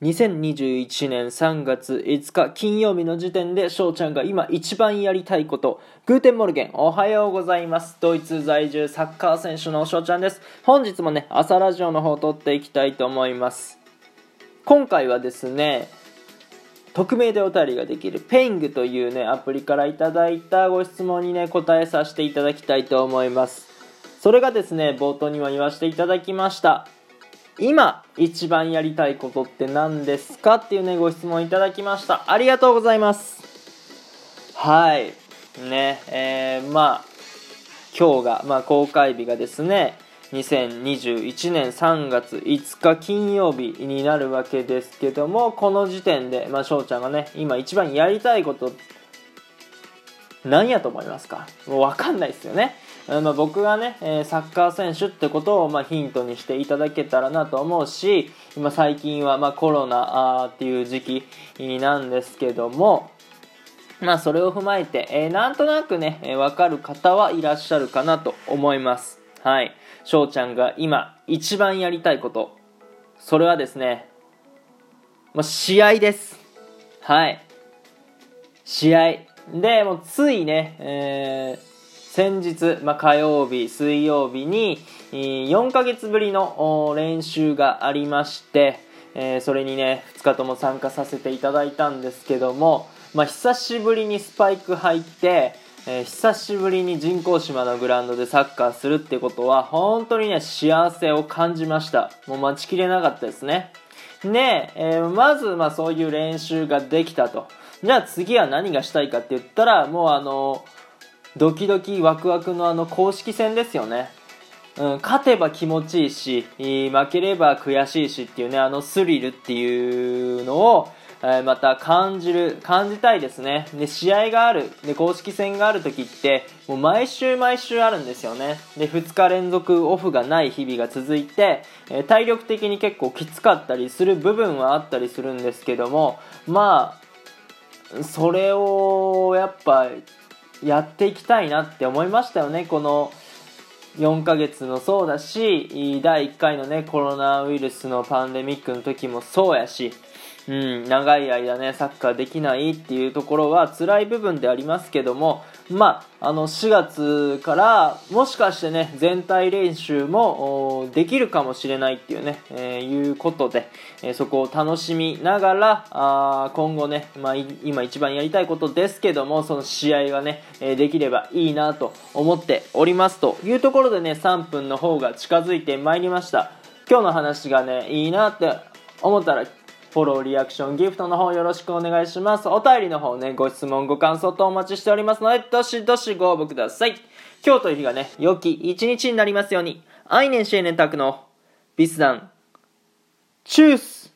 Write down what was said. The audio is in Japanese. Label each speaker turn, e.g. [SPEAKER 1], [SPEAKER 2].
[SPEAKER 1] 2021年3月5日金曜日の時点で翔ちゃんが今一番やりたいこと Guten Morgen おはようございます。ドイツ在住サッカー選手の翔ちゃんです。本日もね朝ラジオの方録っていきたいと思います。今回はですね匿名でお便りができるペイングというねアプリからいただいたご質問にね答えさせていただきたいと思います。それがですね冒頭にも言わせていただきました。今一番やりたいことって何ですかっていうねご質問いただきました。ありがとうございます。はい。ねえー、まあ今日が、まあ、公開日がですね2021年3月5日金曜日になるわけですけどもこの時点で、まあ、翔ちゃんがね今一番やりたいこと何やと思いますか？もう分かんないですよね。まあ、僕がね、えサッカー選手ってことをまヒントにしていただけたらなと思うし今最近はまコロナっていう時期なんですけどもまあそれを踏まえて、えー、なんとなくね、えー、分かる方はいらっしゃるかなと思います。はい。翔ちゃんが今一番やりたいこと。それはですね、まあ、試合です。はい。試合。でもうついね、えー先日、まあ、火曜日、水曜日に4ヶ月ぶりの練習がありまして、えー、それにね2日とも参加させていただいたんですけども、まあ、久しぶりにスパイク履いて、えー、久しぶりに人工島のグラウンドでサッカーするってことは本当にね幸せを感じました。もう待ちきれなかったですね。ね、えー、まずまあそういう練習ができたとじゃあ次は何がしたいかって言ったらもうあのドキドキワクワクのあの公式戦ですよね。うん、勝てば気持ちいいし、負ければ悔しいしっていうね、あのスリルっていうのを、え、また感じる、感じたいですね。で、試合がある、で、公式戦がある時って、もう毎週毎週あるんですよね。で、2日連続オフがない日々が続いて、え、体力的に結構きつかったりする部分はあったりするんですけども、まあ、それをやっぱやっていきたいなって思いましたよねこの4ヶ月のそうだし第1回のねコロナウイルスのパンデミックの時もそうやしうん、長い間ね、サッカーできないっていうところは辛い部分でありますけども、まあ、あの、4月からもしかしてね、全体練習もできるかもしれないっていうね、えー、いうことで、えー、そこを楽しみながら、あ今後ね、まあ、今一番やりたいことですけども、その試合がね、え、できればいいなと思っておりますというところでね、3分の方が近づいてまいりました。今日の話がね、いいなって思ったらフォロー、リアクション、ギフトの方よろしくお願いします。お便りの方ね、ご質問、ご感想とお待ちしておりますので、どしどしご応募ください。今日という日がね、良き一日になりますように。アイネンシェーネタクのビスダン、チュース